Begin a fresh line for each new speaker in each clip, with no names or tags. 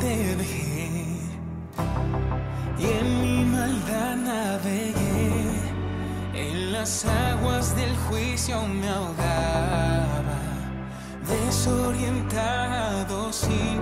te dejé y en mi maldad navegué. En las aguas del juicio me ahogaba, desorientado sin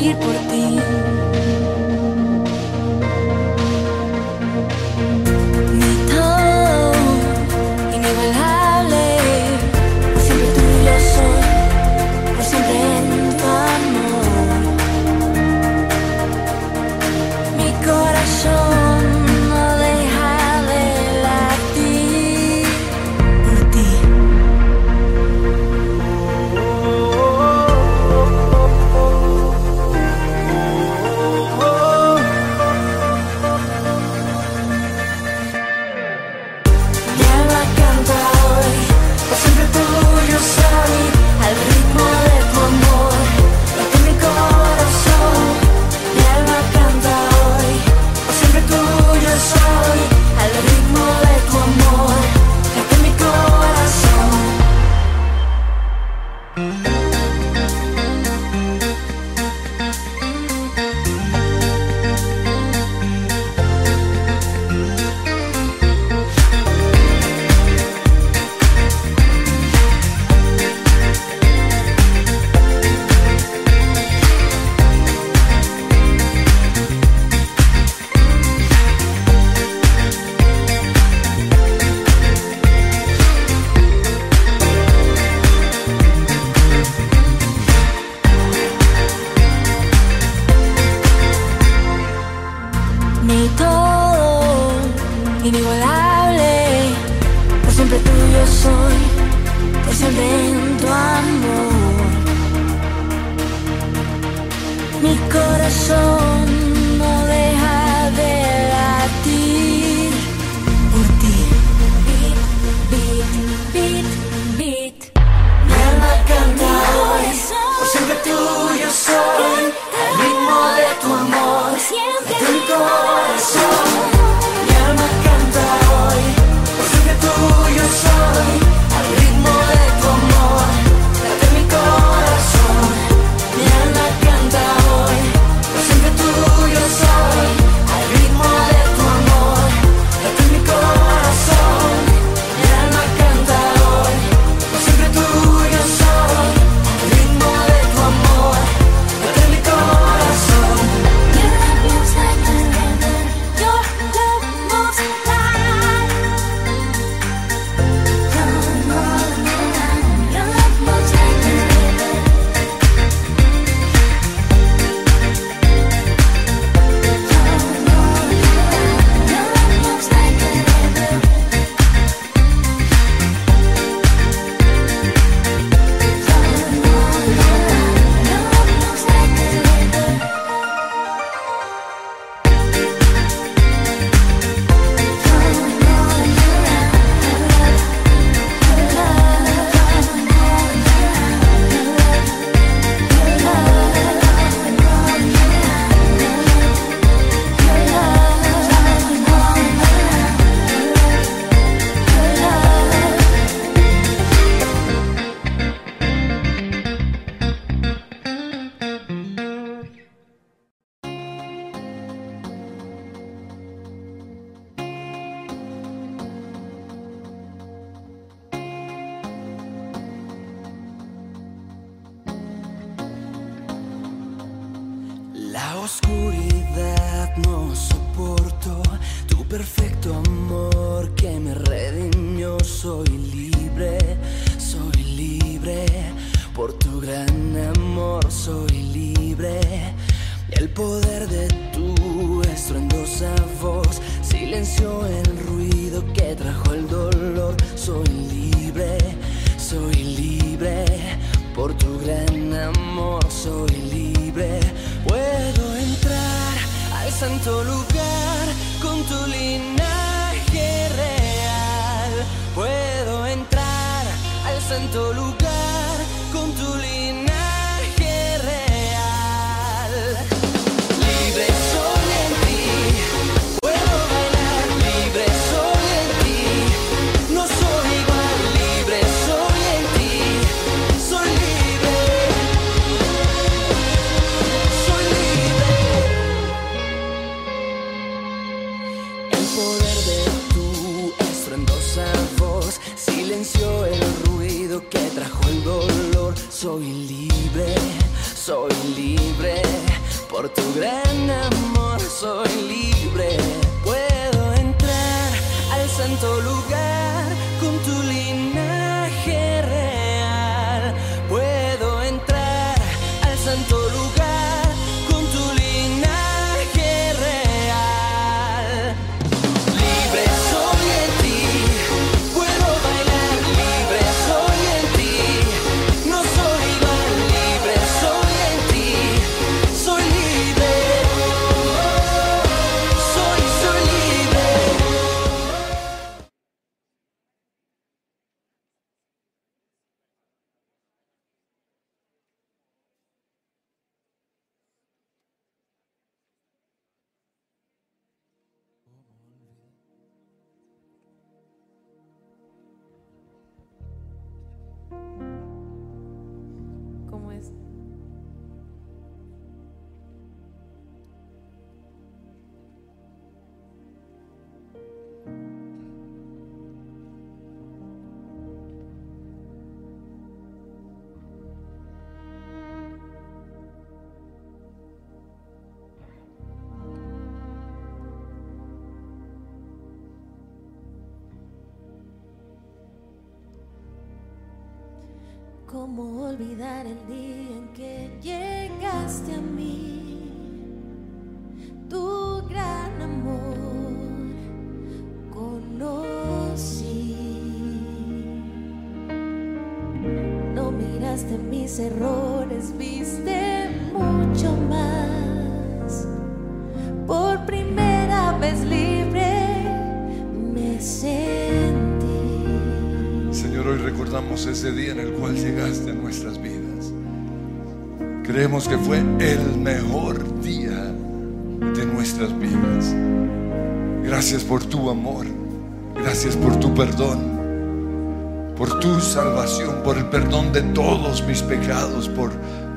உயிர் olvidar el día
Señor, hoy recordamos ese día en el cual llegaste a nuestras vidas. Creemos que fue el mejor día de nuestras vidas. Gracias por tu amor. Gracias por tu perdón. Por tu salvación, por el perdón de todos mis pecados, por,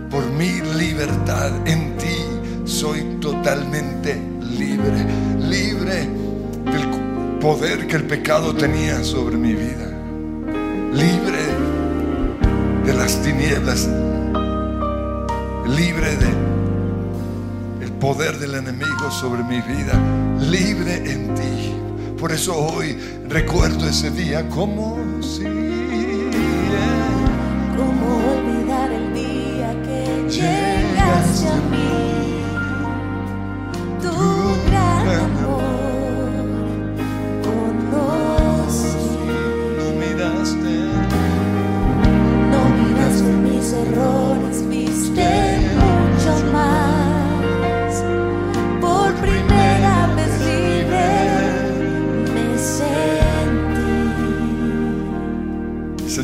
por mi libertad. En ti soy totalmente libre. Libre del poder que el pecado tenía sobre mi vida. Libre de las tinieblas. Libre de el poder del enemigo sobre mi vida. Libre en ti. Por eso hoy recuerdo ese día como si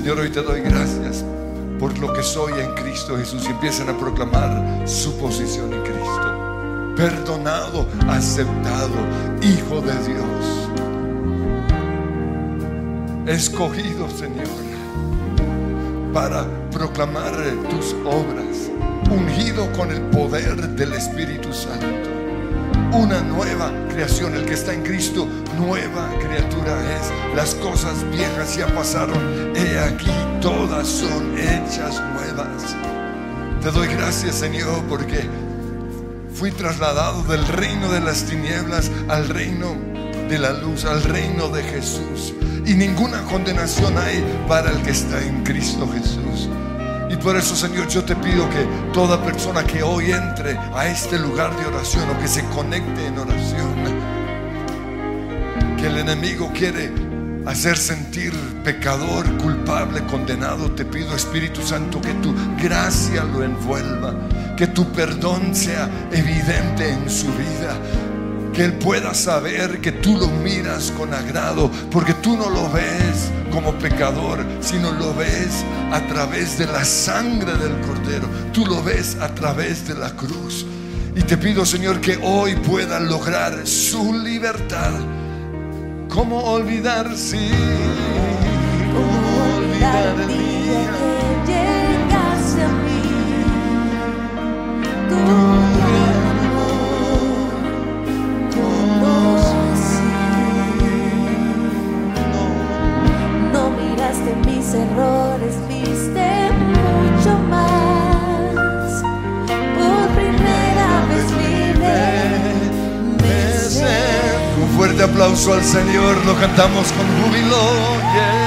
Señor, hoy te doy gracias por lo que soy en Cristo Jesús y empiezan a proclamar su posición en Cristo. Perdonado, aceptado, hijo de Dios. Escogido, Señor, para proclamar tus obras, ungido con el poder del Espíritu Santo. Una nueva creación, el que está en Cristo, nueva criatura es. Las cosas viejas ya pasaron, he aquí todas son hechas nuevas. Te doy gracias, Señor, porque fui trasladado del reino de las tinieblas al reino de la luz, al reino de Jesús. Y ninguna condenación hay para el que está en Cristo Jesús. Por eso, Señor, yo te pido que toda persona que hoy entre a este lugar de oración o que se conecte en oración, que el enemigo quiere hacer sentir pecador, culpable, condenado, te pido, Espíritu Santo, que tu gracia lo envuelva, que tu perdón sea evidente en su vida. Que Él pueda saber que tú lo miras con agrado, porque tú no lo ves como pecador, sino lo ves a través de la sangre del Cordero. Tú lo ves a través de la cruz. Y te pido, Señor, que hoy pueda lograr su libertad. ¿Cómo olvidar, sí?
¿Cómo olvidar el día que llegaste a mí?
Aplauso al Señor, lo cantamos con júbilo.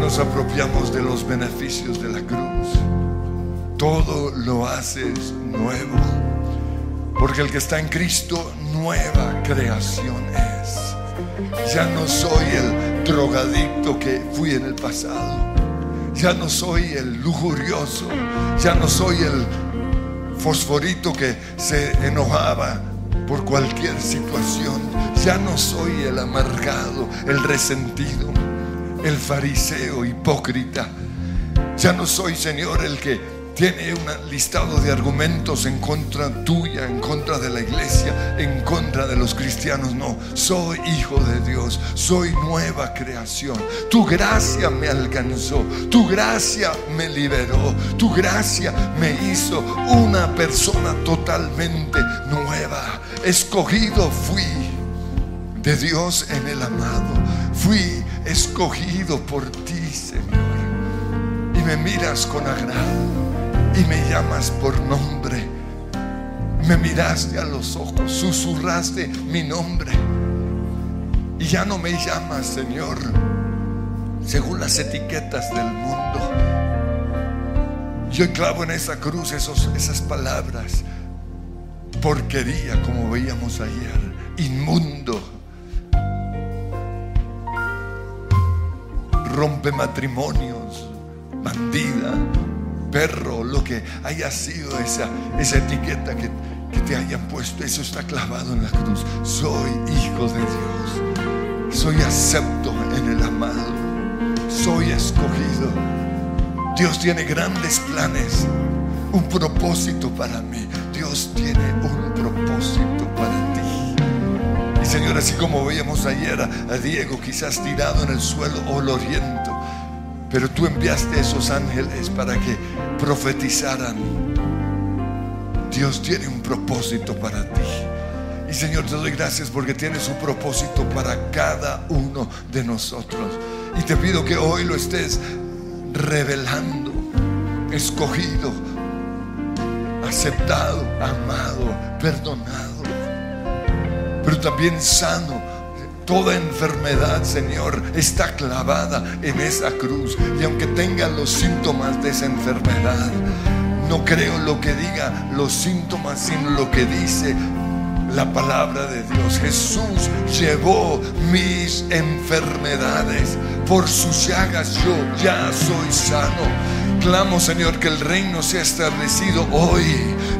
Nos apropiamos de los beneficios de la cruz. Todo lo haces nuevo. Porque el que está en Cristo, nueva creación es. Ya no soy el drogadicto que fui en el pasado. Ya no soy el lujurioso. Ya no soy el fosforito que se enojaba por cualquier situación. Ya no soy el amargado, el resentido, el fariseo hipócrita. Ya no soy, Señor, el que tiene un listado de argumentos en contra tuya, en contra de la iglesia, en contra de los cristianos. No, soy hijo de Dios, soy nueva creación. Tu gracia me alcanzó, tu gracia me liberó, tu gracia me hizo una persona totalmente nueva. Escogido fui de Dios en el amado, fui escogido por ti, Señor. Y me miras con agrado y me llamas por nombre. Me miraste a los ojos, susurraste mi nombre. Y ya no me llamas, Señor, según las etiquetas del mundo. Yo clavo en esa cruz esos, esas palabras. Porquería, como veíamos ayer. Inmundo. Rompe matrimonios. Bandida perro, lo que haya sido esa, esa etiqueta que, te hayan puesto, eso está clavado en la cruz. Soy hijo de Dios. Soy acepto en el amado. Soy escogido. Dios tiene grandes planes, un propósito para mí. Dios tiene un propósito para ti. Señor, así como veíamos ayer a, Diego quizás tirado en el suelo oloriento, pero tú enviaste esos ángeles para que profetizaran. Dios tiene un propósito para ti. Y Señor, te doy gracias porque tienes un propósito para cada uno de nosotros. Y te pido que hoy lo estés revelando, escogido, aceptado, amado, perdonado, también sano Toda enfermedad, Señor, está clavada en esa cruz. Y aunque tenga los síntomas de esa enfermedad, no creo lo que diga los síntomas, sino lo que dice la palabra de Dios. Jesús llevó mis enfermedades. Por sus llagas yo ya soy sano. Clamo, Señor, que el reino sea establecido hoy.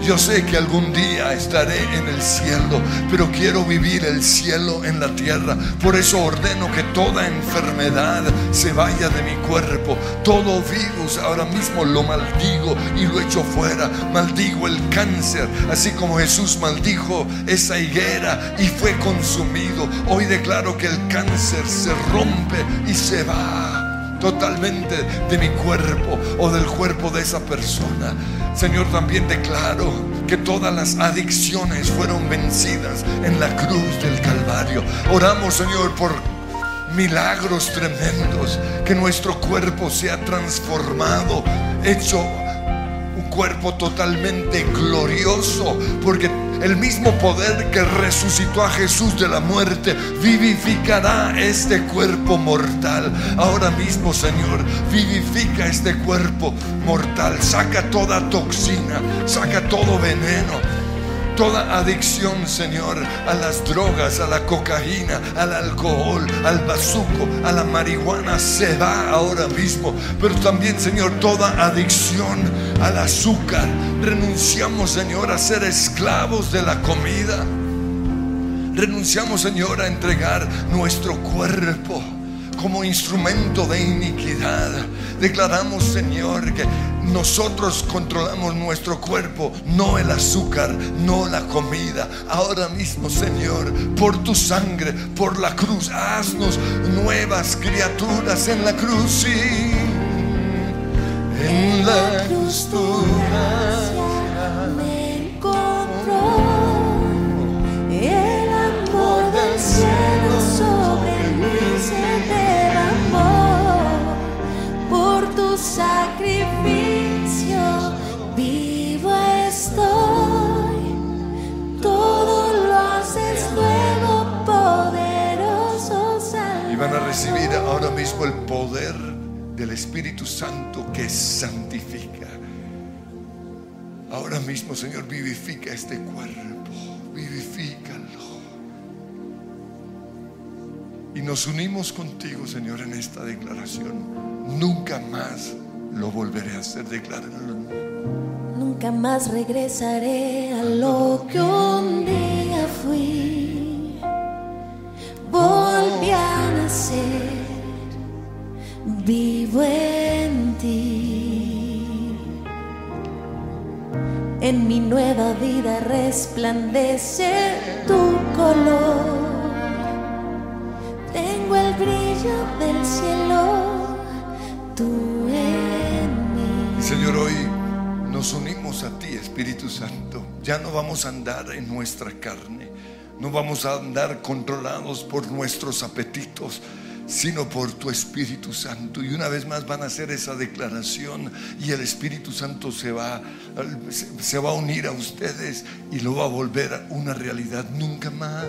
Yo sé que algún día estaré en el cielo, pero quiero vivir el cielo en la tierra. Por eso ordeno que toda enfermedad se vaya de mi cuerpo. Todo virus ahora mismo lo maldigo y lo echo fuera. Maldigo el cáncer, así como Jesús maldijo esa higuera y fue consumido. Hoy declaro que el cáncer se rompe y se va totalmente de mi cuerpo o del cuerpo de esa persona. Señor, también declaro que todas las adicciones fueron vencidas en la cruz del Calvario. Oramos, Señor, por milagros tremendos, que nuestro cuerpo sea transformado, hecho un cuerpo totalmente glorioso, porque el mismo poder que resucitó a Jesús de la muerte vivificará este cuerpo mortal. Ahora mismo, Señor, vivifica este cuerpo mortal. Saca toda toxina, saca todo veneno Toda adicción, Señor, a las drogas, a la cocaína, al alcohol, al bazuco, a la marihuana, se va ahora mismo. Pero también, Señor, toda adicción al azúcar. Renunciamos, Señor, a ser esclavos de la comida. Renunciamos, Señor, a entregar nuestro cuerpo como instrumento de iniquidad. Declaramos, Señor, que nosotros controlamos nuestro cuerpo, no el azúcar, no la comida. Ahora mismo, Señor, por tu sangre, por la cruz, haznos nuevas criaturas en la cruz. Sí, en la cruz tú mismo el poder del Espíritu Santo que santifica. Ahora mismo, Señor, vivifica este cuerpo, vivifícalo. Y nos unimos contigo, Señor, en esta declaración. Nunca más lo volveré a hacer, decláralo.
Nunca más regresaré a lo que un día fui. Volví a nacer, vivo en ti. En mi nueva vida resplandece tu color. Tengo el brillo del cielo, tú en mí.
Señor, hoy nos unimos a ti, Espíritu Santo. Ya no vamos a andar en nuestra carne, no vamos a andar controlados por nuestros apetitos, sino por tu Espíritu Santo. Y una vez más van a hacer esa declaración y el Espíritu Santo se va, se, va a unir a ustedes y lo va a volver una realidad nunca más.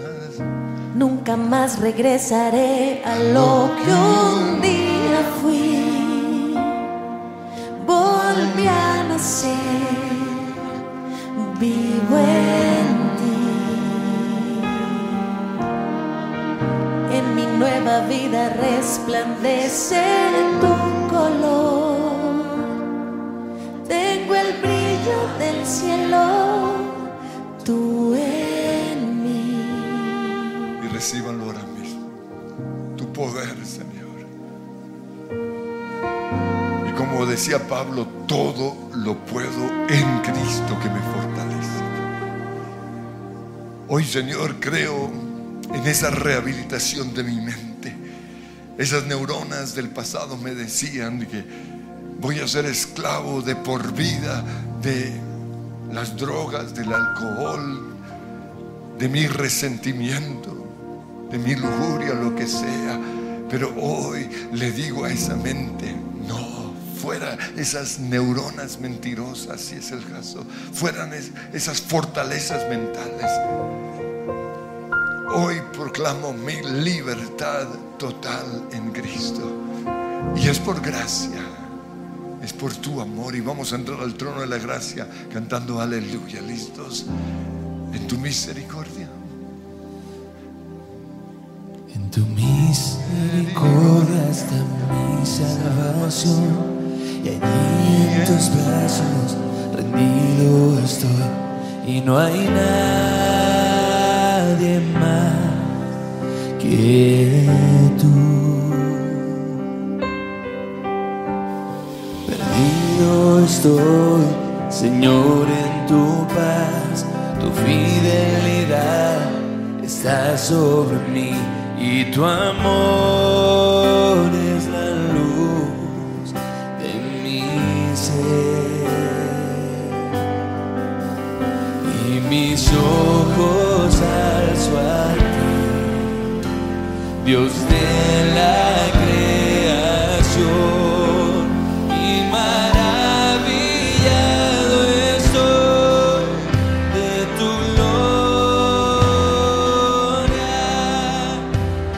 Nunca más regresaré a lo que un día fui. Volví a nacer, vivo nueva vida resplandece tu color. Tengo el brillo del cielo, tú en mí.
y recíbanlo ahora mismo. Tu poder, Señor. Y como decía Pablo, todo lo puedo en Cristo que me fortalece. Hoy, Señor, creo en esa rehabilitación de mi mente. Esas neuronas del pasado me decían que voy a ser esclavo de por vida de las drogas, del alcohol, de mi resentimiento, de mi lujuria, lo que sea. Pero hoy le digo a esa mente, no, fuera esas neuronas mentirosas, si es el caso, fueran es- esas fortalezas mentales. Hoy proclamo mi libertad total en Cristo. Y es por gracia, es por tu amor. Y vamos a entrar al trono de la gracia cantando aleluya. ¿Listos? En tu misericordia.
En tu misericordia está mi salvación y allí en tus brazos rendido estoy y no hay nadie que tú. Perdido estoy, Señor, en tu paz, tu fidelidad está sobre mí y tu amor es la luz de mi ser. Y mis ojos alzo a ti, Dios de la creación, y maravillado estoy de tu gloria.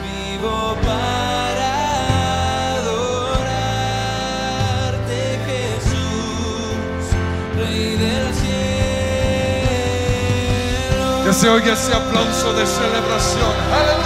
Vivo para adorarte, Jesús, Rey del cielo.
Que se oiga ese aplauso de celebración. Aleluya.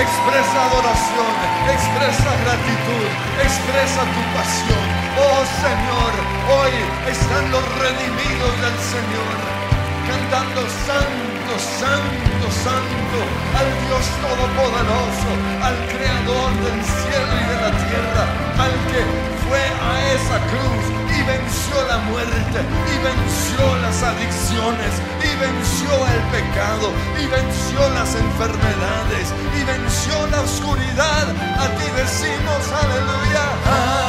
Expresa adoración, expresa gratitud, expresa tu pasión. Oh Señor, hoy están los redimidos del Señor, cantando santo, santo, santo, al Dios Todopoderoso, al Creador del cielo y de la tierra, al que fue a esa cruz y venció la muerte, y venció las adicciones, y venció el pecado, y venció las enfermedades, y venció la oscuridad. A ti decimos aleluya.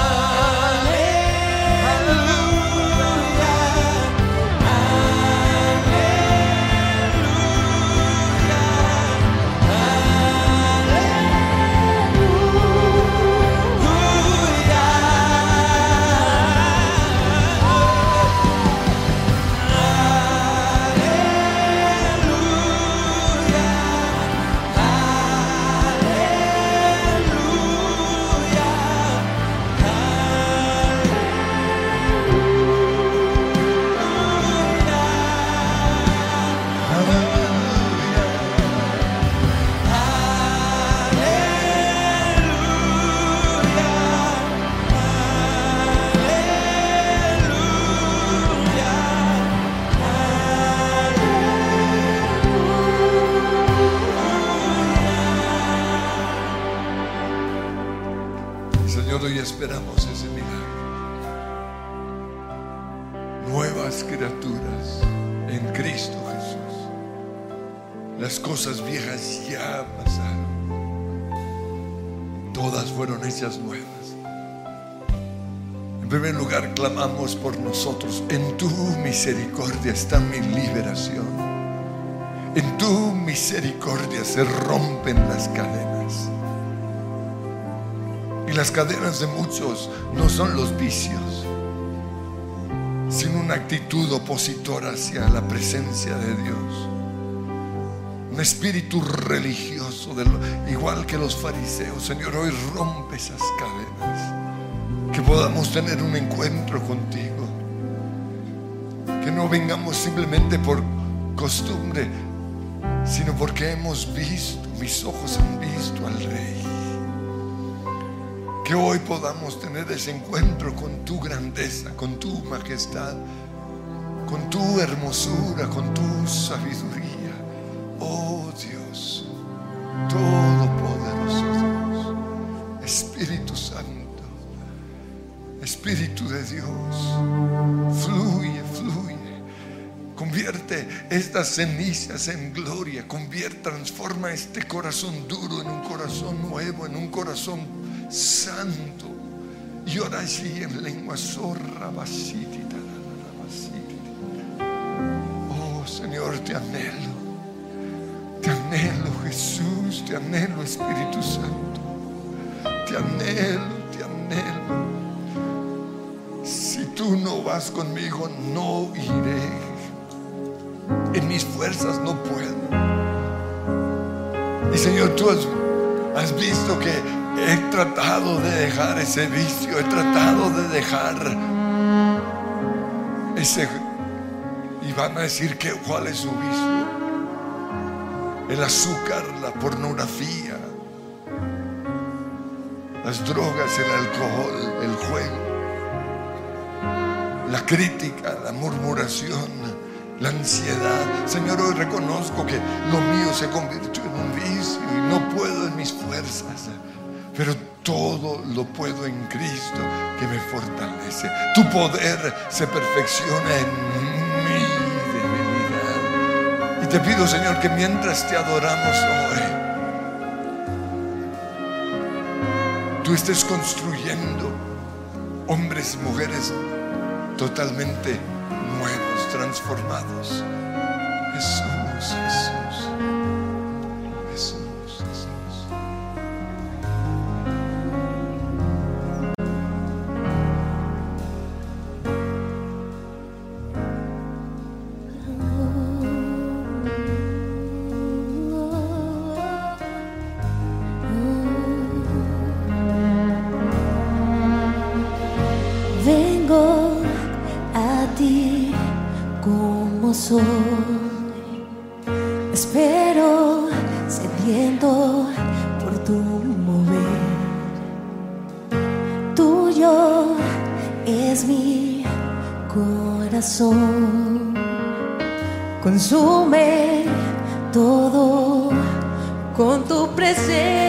Nuevas. En primer lugar, clamamos por nosotros. En tu misericordia está mi liberación. En tu misericordia se rompen las cadenas. Y las cadenas de muchos no son los vicios, sino una actitud opositora hacia la presencia de Dios. Un espíritu religioso, igual que los fariseos. Señor, hoy rompe esas cadenas. Que podamos tener un encuentro contigo. Que no vengamos simplemente por costumbre, sino porque hemos visto, mis ojos han visto al Rey. Que hoy podamos tener ese encuentro con tu grandeza, con tu majestad, con tu hermosura, con tu sabiduría. Oh Dios, todopoderoso Dios, Espíritu Santo, Espíritu de Dios, fluye, fluye. Convierte estas cenizas en gloria. Convierte, transforma este corazón duro en un corazón nuevo, en un corazón santo. Y ora allí en lengua zorra, basiti. Oh Señor, te anhelo. Te anhelo, Jesús. Te anhelo, Espíritu Santo. Te anhelo, te anhelo. Si tú no vas conmigo, no iré. En mis fuerzas no puedo. Y Señor, tú has, visto que he tratado de dejar ese vicio, he tratado de dejar ese... Y van a decir que cuál es su vicio. El azúcar, la pornografía, las drogas, el alcohol, el juego, la crítica, la murmuración, la ansiedad. Señor, hoy reconozco que lo mío se convirtió en un vicio y no puedo en mis fuerzas. Pero todo lo puedo en Cristo que me fortalece. Tu poder se perfecciona en. Y te pido, Señor, que mientras te adoramos hoy, tú estés construyendo hombres y mujeres totalmente nuevos, transformados. Jesús, Jesús,
Espero sediento por tu mover. Tuyo es mi corazón. Consume todo con tu presencia.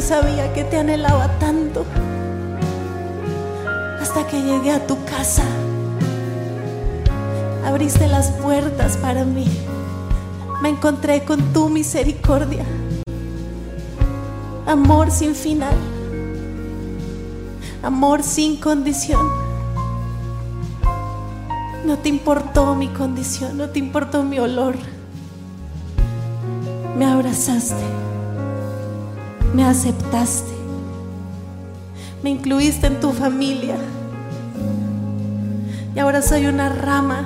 sabía que te anhelaba tanto hasta que llegué a tu casa. Abriste las puertas para mí. Me encontré con tu misericordia. Amor sin final. Amor sin condición. No te importó mi condición, no te importó mi olor. Me abrazaste me aceptaste, me incluiste en tu familia y ahora soy una rama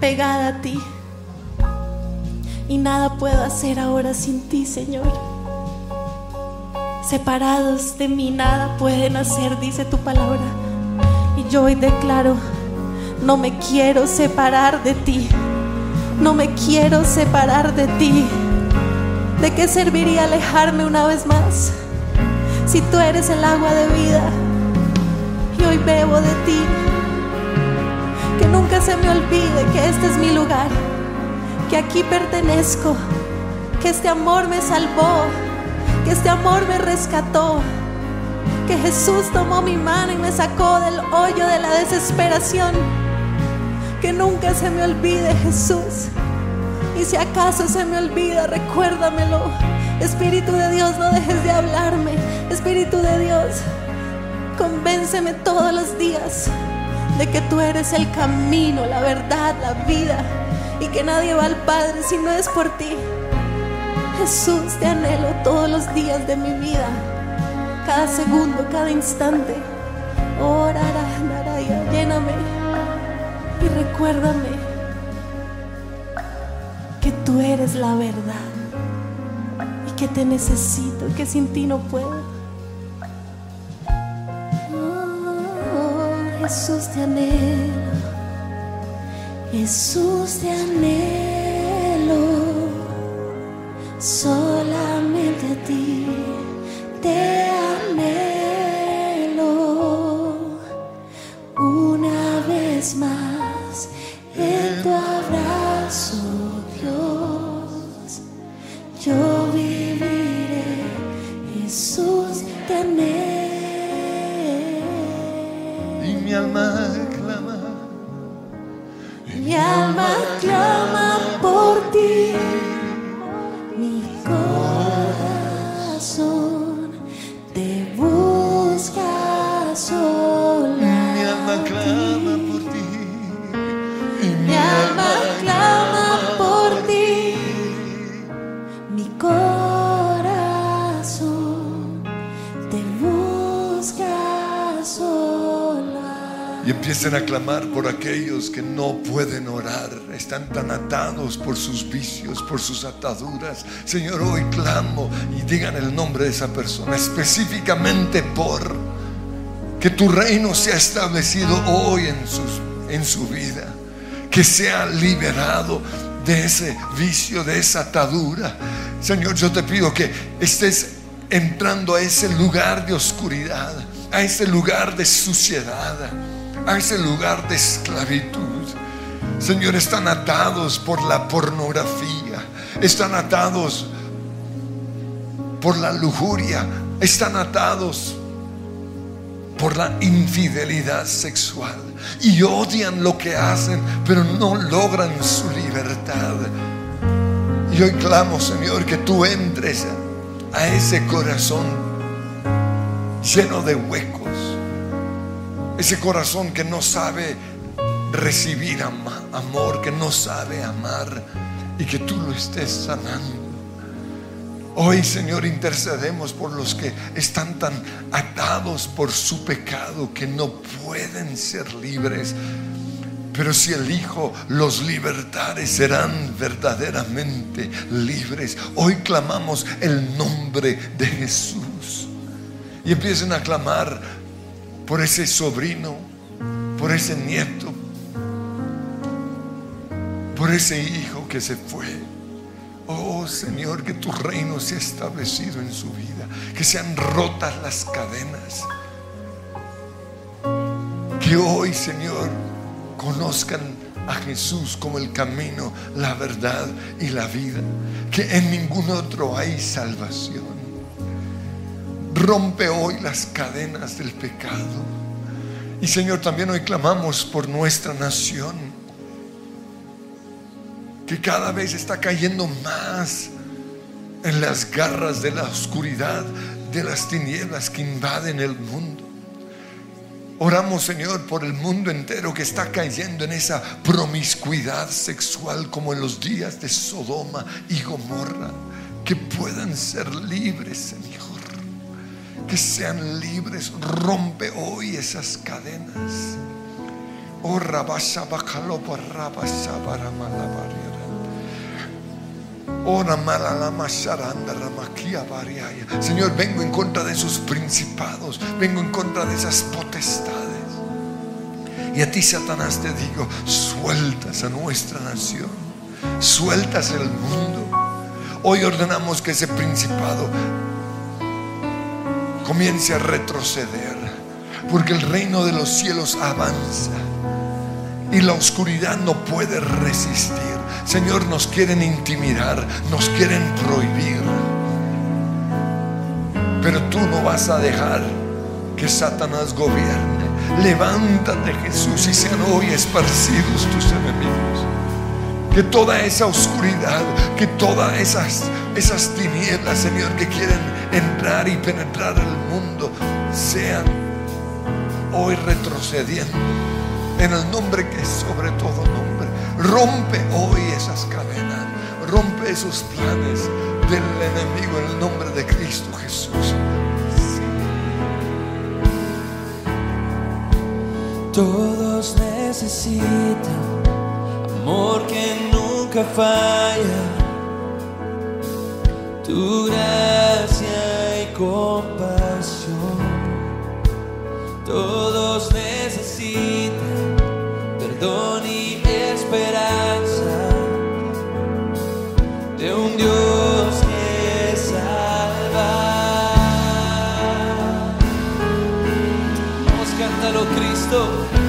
pegada a ti y nada puedo hacer ahora sin ti, Señor. Separados de mí nada pueden hacer, dice tu palabra. Y yo hoy declaro, no me quiero separar de ti, no me quiero separar de ti. ¿De qué serviría alejarme una vez más? Si tú eres el agua de vida y hoy bebo de ti. Que nunca se me olvide que este es mi lugar, que aquí pertenezco, que este amor me salvó, que este amor me rescató, que Jesús tomó mi mano y me sacó del hoyo de la desesperación. Que nunca se me olvide Jesús. Y si acaso se me olvida, recuérdamelo. Espíritu de Dios, no dejes de hablarme. Espíritu de Dios, convénceme todos los días de que tú eres el camino, la verdad, la vida. Y que nadie va al Padre si no es por ti. Jesús, te anhelo todos los días de mi vida. Cada segundo, cada instante. Oh, rara, naraya, lléname y recuérdame tú eres la verdad. Y que te necesito, que sin ti no puedo. Oh, Jesús te anhelo, Jesús te anhelo, solamente a ti te
mi alma clama.
Mi alma clama
Y empiecen a clamar por aquellos que no pueden orar, están tan atados por sus vicios, por sus ataduras. Señor, hoy clamo y digan el nombre de esa persona, específicamente por que tu reino sea establecido hoy en, en su vida, que sea liberado de ese vicio, de esa atadura. Señor, yo te pido que estés entrando a ese lugar de oscuridad, a ese lugar de suciedad, a ese lugar de esclavitud. Señor, están atados por la pornografía, están atados por la lujuria, están atados por la infidelidad sexual y odian lo que hacen, pero no logran su libertad. Y hoy clamo, Señor, que tú entres a ese corazón lleno de huecos, ese corazón que no sabe recibir amor, que no sabe amar y que tú lo estés sanando. Hoy, Señor, intercedemos por los que están tan atados por su pecado que no pueden ser libres. Pero si el Hijo los libertare, serán verdaderamente libres. Hoy clamamos el nombre de Jesús. Y empiecen a clamar por ese sobrino, por ese nieto, por ese hijo que se fue. Oh Señor, que tu reino sea establecido en su vida, que sean rotas las cadenas. Que hoy, Señor, conozcan a Jesús como el camino, la verdad y la vida. Que en ningún otro hay salvación. Rompe hoy las cadenas del pecado. Y Señor, también hoy clamamos por nuestra nación que cada vez está cayendo más en las garras de la oscuridad, de las tinieblas que invaden el mundo. Oramos, Señor, por el mundo entero que está cayendo en esa promiscuidad sexual como en los días de Sodoma y Gomorra. Que puedan ser libres, Señor. Que sean libres. Rompe hoy esas cadenas. Oh, variaya. Señor, vengo en contra de esos principados, vengo en contra de esas potestades. Y a ti, Satanás, te digo, sueltas a nuestra nación, sueltas el mundo. Hoy ordenamos que ese principado comience a retroceder, porque el reino de los cielos avanza y la oscuridad no puede resistir. Señor, nos quieren intimidar, nos quieren prohibir, pero tú no vas a dejar que Satanás gobierne. Levántate Jesús y sean hoy esparcidos tus enemigos. Que toda esa oscuridad, que todas esas, esas tinieblas, Señor, que quieren entrar y penetrar el mundo, sean hoy retrocediendo en el nombre que es sobre todo nombre. Rompe hoy esas cadenas, rompe esos planes del enemigo en el nombre de Cristo Jesús.
Todos necesitan amor que nunca falla, tu gracia compasión. Todos necesitan perdón y esperanza de un Dios que salva. Vamos, cántalo, Cristo.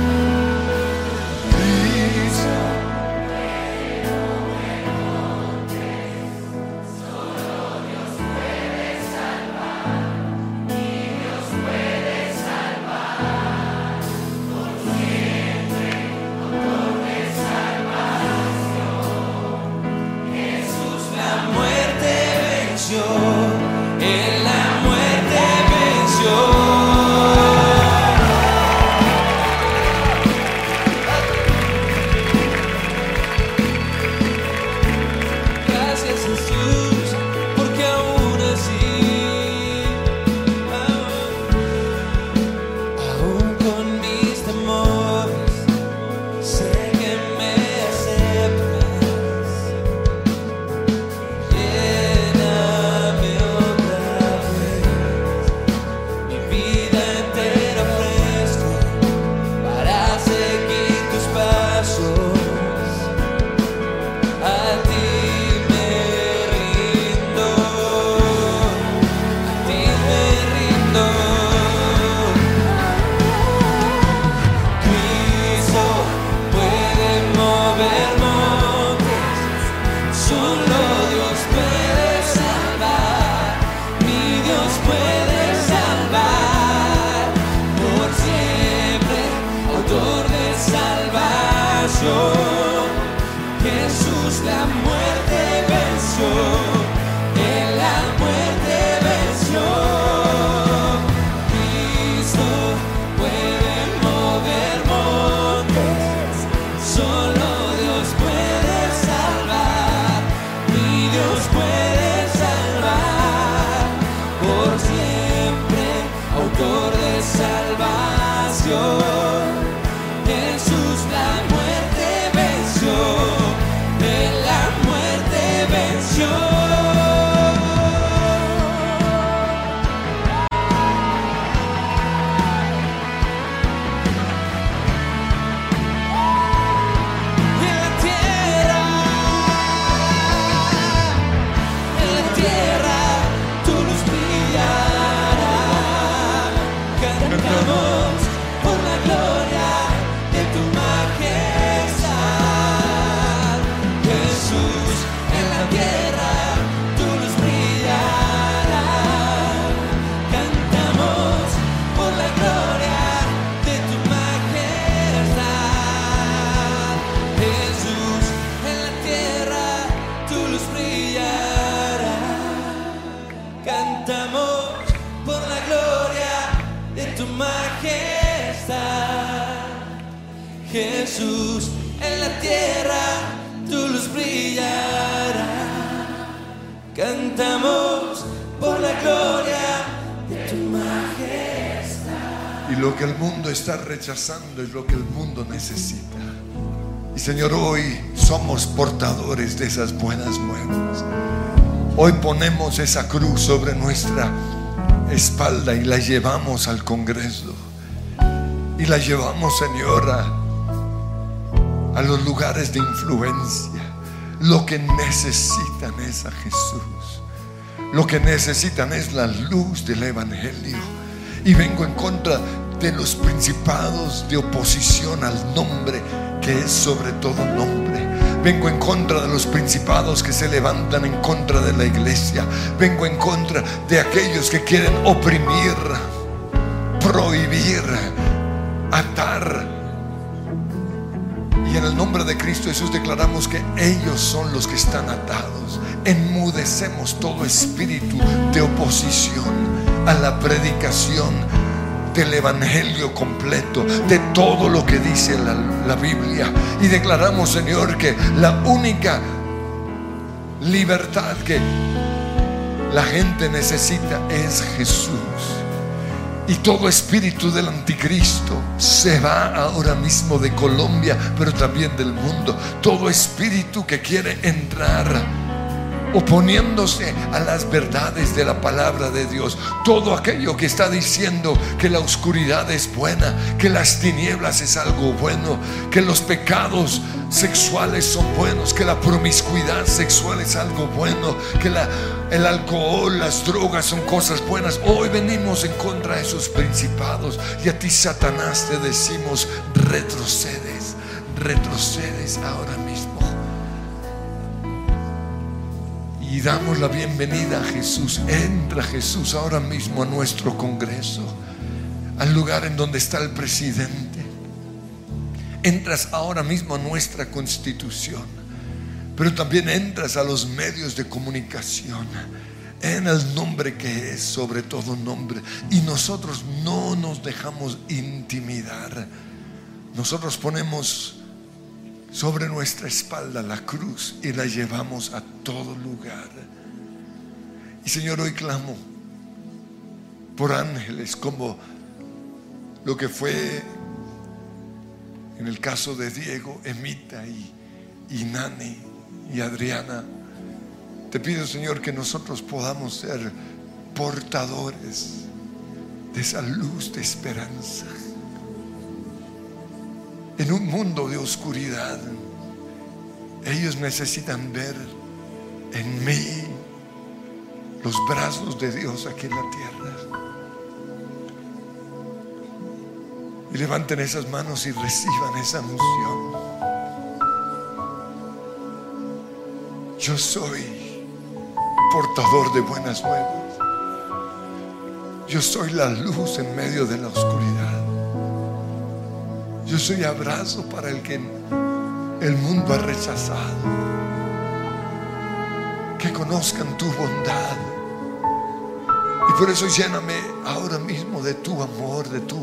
Rechazando es lo que el mundo necesita. Y Señor, hoy somos portadores de esas buenas nuevas. Hoy ponemos esa cruz sobre nuestra espalda y la llevamos al Congreso. y la llevamos, Señor, a, a los lugares de influencia. Lo que necesitan es a Jesús. Lo que necesitan es la luz del Evangelio. Y vengo en contra de los principados de oposición al nombre que es sobre todo nombre. Vengo en contra de los principados que se levantan en contra de la iglesia. Vengo en contra de aquellos que quieren oprimir, prohibir, atar. Y en el nombre de Cristo Jesús declaramos que ellos son los que están atados. Enmudecemos todo espíritu de oposición a la predicación del Evangelio completo, de todo lo que dice la, Biblia. Y declaramos, Señor, que la única libertad que la gente necesita es Jesús. Y todo espíritu del anticristo se va ahora mismo de Colombia, pero también del mundo. Todo espíritu que quiere entrar oponiéndose a las verdades de la palabra de Dios. Todo aquello que está diciendo que la oscuridad es buena, que las tinieblas es algo bueno, que los pecados sexuales son buenos, que la promiscuidad sexual es algo bueno, que el alcohol, las drogas son cosas buenas. Hoy venimos en contra de esos principados y a ti Satanás te decimos retrocedes, retrocedes ahora mismo. Y damos la bienvenida a Jesús. Entra Jesús ahora mismo a nuestro Congreso, al lugar en donde está el presidente. Entras ahora mismo a nuestra constitución, pero también entras a los medios de comunicación en el nombre que es sobre todo nombre. Y nosotros no nos dejamos intimidar. Nosotros ponemos sobre nuestra espalda la cruz y la llevamos a todo lugar. Y Señor, hoy clamo por ángeles como lo que fue en el caso de Diego, Emita y, Nani y Adriana. Te pido, Señor, que nosotros podamos ser portadores de esa luz de esperanza en un mundo de oscuridad. Ellos necesitan ver en mí los brazos de Dios aquí en la tierra. Y levanten esas manos y reciban esa unción. Yo soy portador de buenas nuevas. Yo soy la luz en medio de la oscuridad. Yo soy abrazo para el que el mundo ha rechazado. Que conozcan tu bondad. Y por eso lléname ahora mismo de tu amor, de tu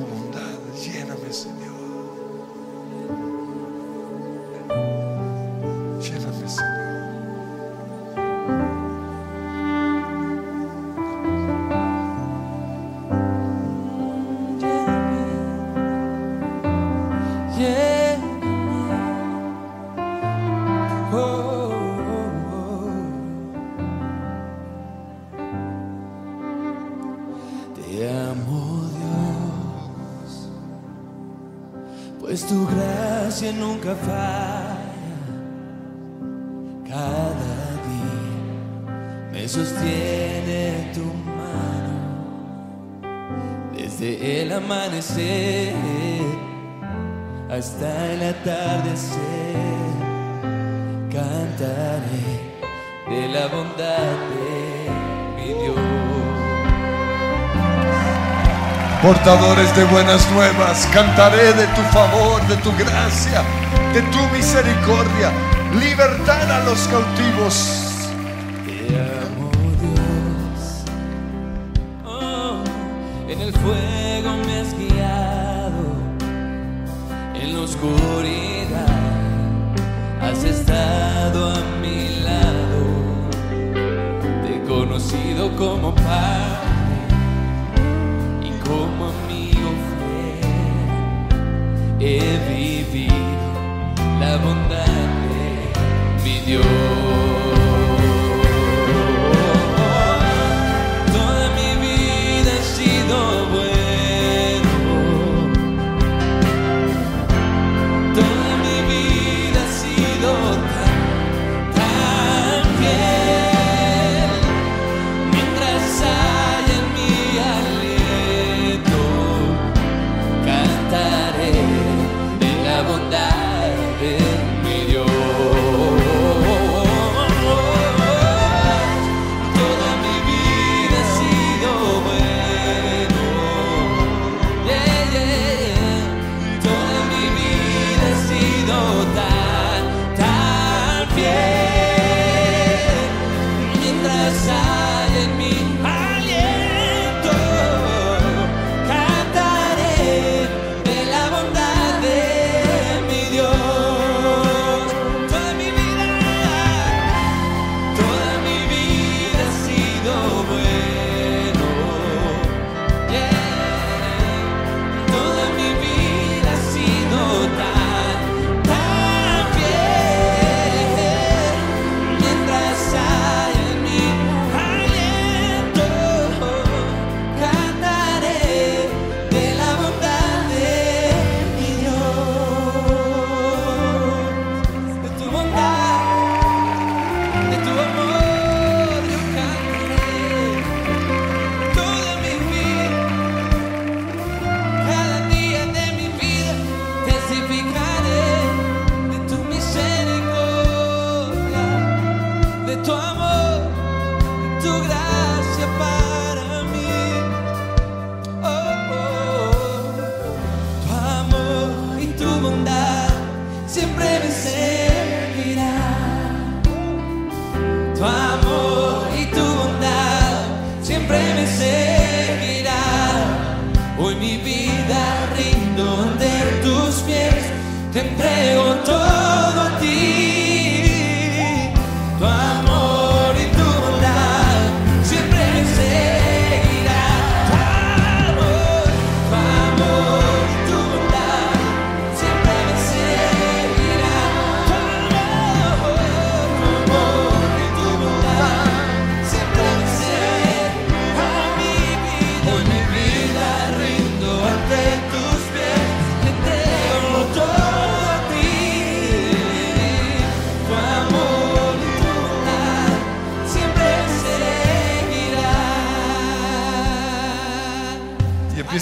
Portadores de buenas nuevas, cantaré de tu favor, de tu gracia, de tu misericordia. Libertad a los cautivos.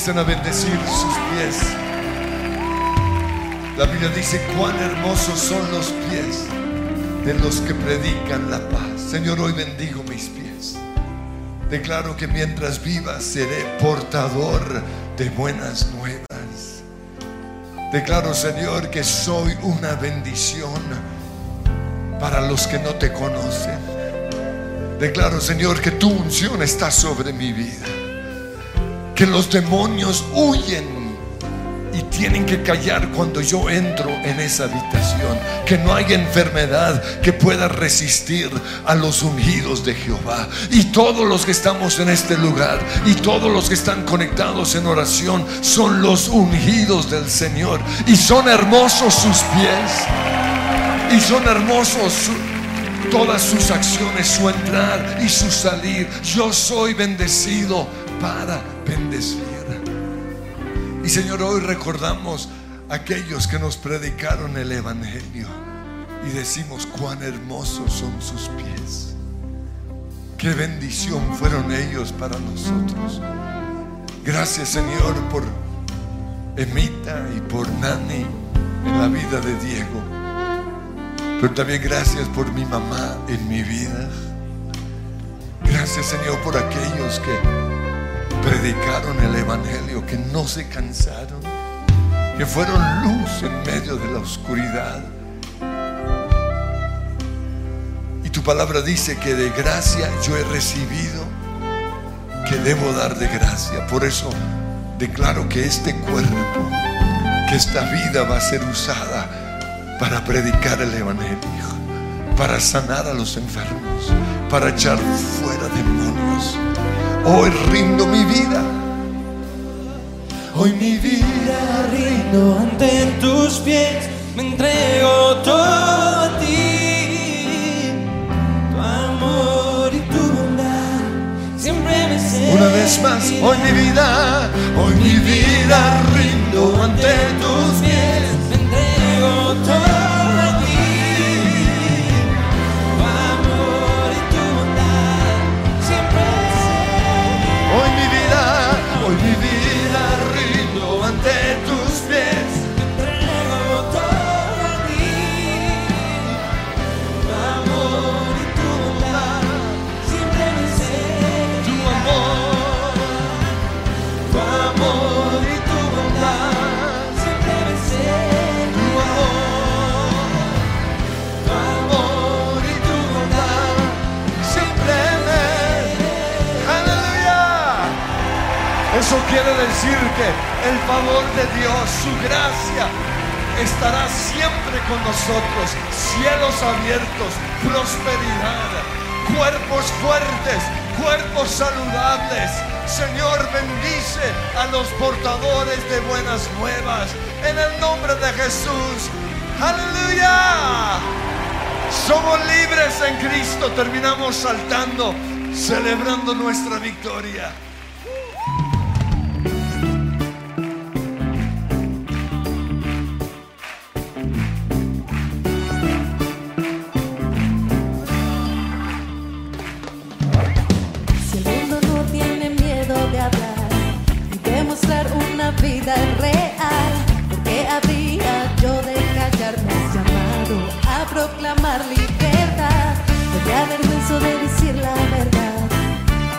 A
bendecir sus pies. La Biblia dice cuán hermosos son los pies de los que predican la paz. Señor, hoy bendigo mis pies. Declaro que mientras viva seré portador de buenas nuevas. Declaro, Señor, que soy una bendición para los que no te conocen. Declaro, Señor, que tu unción está sobre mi vida que los demonios huyen y tienen que callar cuando yo entro en esa habitación. Que no hay enfermedad que pueda resistir a los ungidos de Jehová. Y todos los que estamos en este lugar y todos los que están conectados en oración son los ungidos del Señor. Y son hermosos sus pies. Y son hermosos todas sus acciones, su entrar y su salir. Yo soy bendecido para bendecir. Y Señor, hoy recordamos aquellos que nos predicaron el Evangelio y decimos cuán hermosos son sus pies. Qué bendición fueron ellos para nosotros. Gracias Señor por Emita y por Nani en la vida de Diego. Pero también gracias por mi mamá en mi vida. Gracias Señor por aquellos que predicaron el Evangelio, que no se cansaron, que fueron luz en medio de la oscuridad. Y tu palabra dice que de gracia yo he recibido, que debo dar de gracia. Por eso declaro que este cuerpo, que esta vida va a ser usada para predicar el Evangelio, para sanar a los enfermos, para echar fuera demonios. Hoy rindo mi vida.
Hoy mi vida rindo ante tus pies, me entrego todo a ti. Tu amor y tu bondad siempre me seguirán.
Una vez más, hoy mi vida, hoy mi vida rindo ante tus pies. Quiere decir que el favor de Dios, su gracia, estará siempre con nosotros. Cielos abiertos, prosperidad, cuerpos fuertes, cuerpos saludables. Señor, bendice a los portadores de buenas nuevas. En el nombre de Jesús. Aleluya. Somos libres en Cristo. Terminamos saltando, celebrando nuestra victoria.
reclamar libertad. No me avergüenzo de decir la verdad.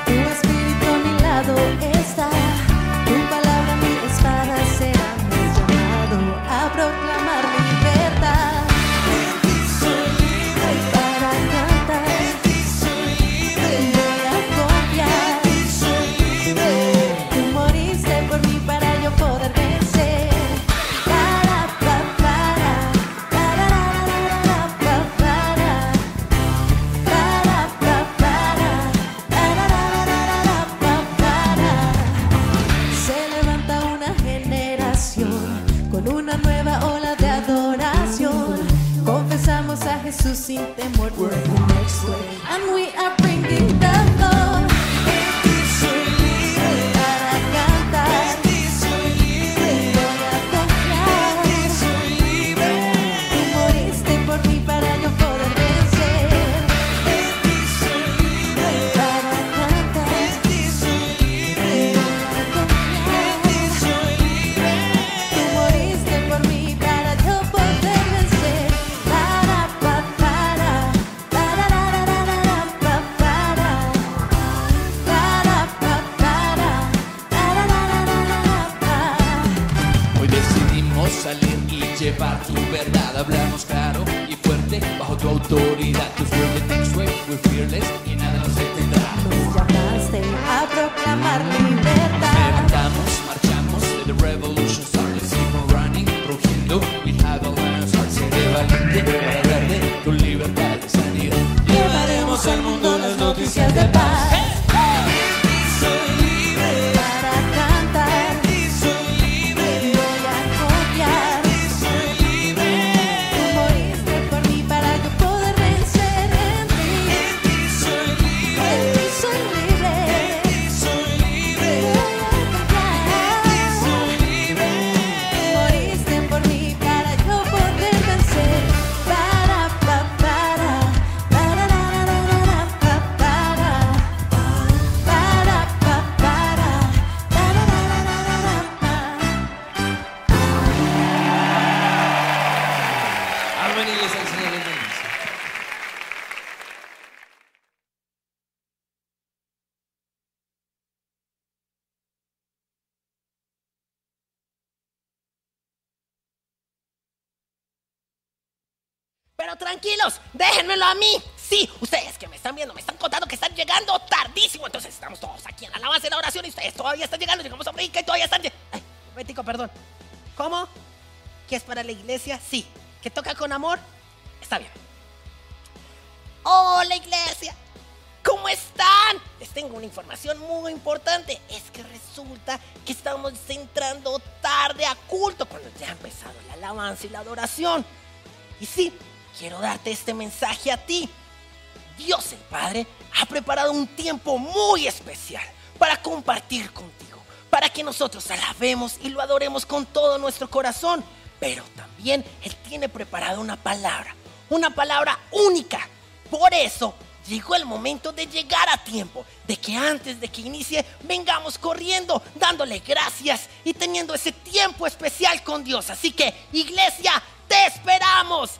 Tu espíritu a mi lado
está. Mommy! Este mensaje a ti. Dios el Padre ha preparado un tiempo muy especial para compartir contigo, para que nosotros alabemos y lo adoremos con todo nuestro corazón. Pero también Él tiene preparada una palabra, una palabra única. Por eso llegó el momento de llegar a tiempo, de que antes de que inicie vengamos corriendo, dándole gracias y teniendo ese tiempo especial con Dios. Así que, iglesia, te esperamos.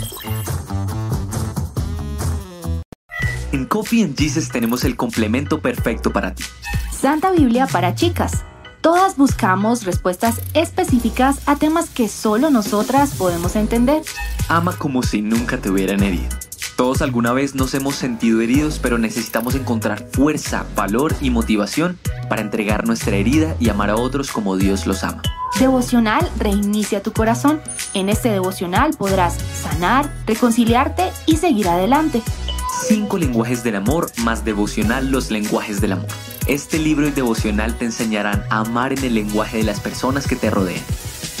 En Coffee and Jesus tenemos el complemento perfecto para ti.
Santa Biblia para chicas. Todas buscamos respuestas específicas a temas que solo nosotras podemos entender.
Ama como si nunca te hubieran herido. Todos alguna vez nos hemos sentido heridos, pero necesitamos encontrar fuerza, valor y motivación para entregar nuestra herida y amar a otros como Dios los ama.
Devocional Reinicia tu corazón. En este devocional podrás sanar, reconciliarte y seguir adelante.
Cinco lenguajes del amor más devocional los lenguajes del amor. Este libro y devocional te enseñarán a amar en el lenguaje de las personas que te rodean.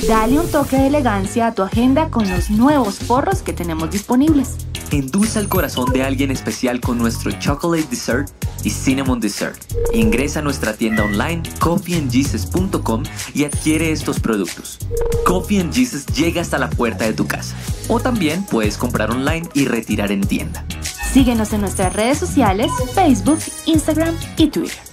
Dale un toque de elegancia a tu agenda con los nuevos forros que tenemos disponibles.
Endulza el corazón de alguien especial con nuestro Chocolate Dessert y Cinnamon Dessert. Ingresa a nuestra tienda online coffeeandjesus.com y adquiere estos productos. Coffee and Jesus llega hasta la puerta de tu casa. O también puedes comprar online y retirar en tienda.
Síguenos en nuestras redes sociales, Facebook, Instagram y Twitter.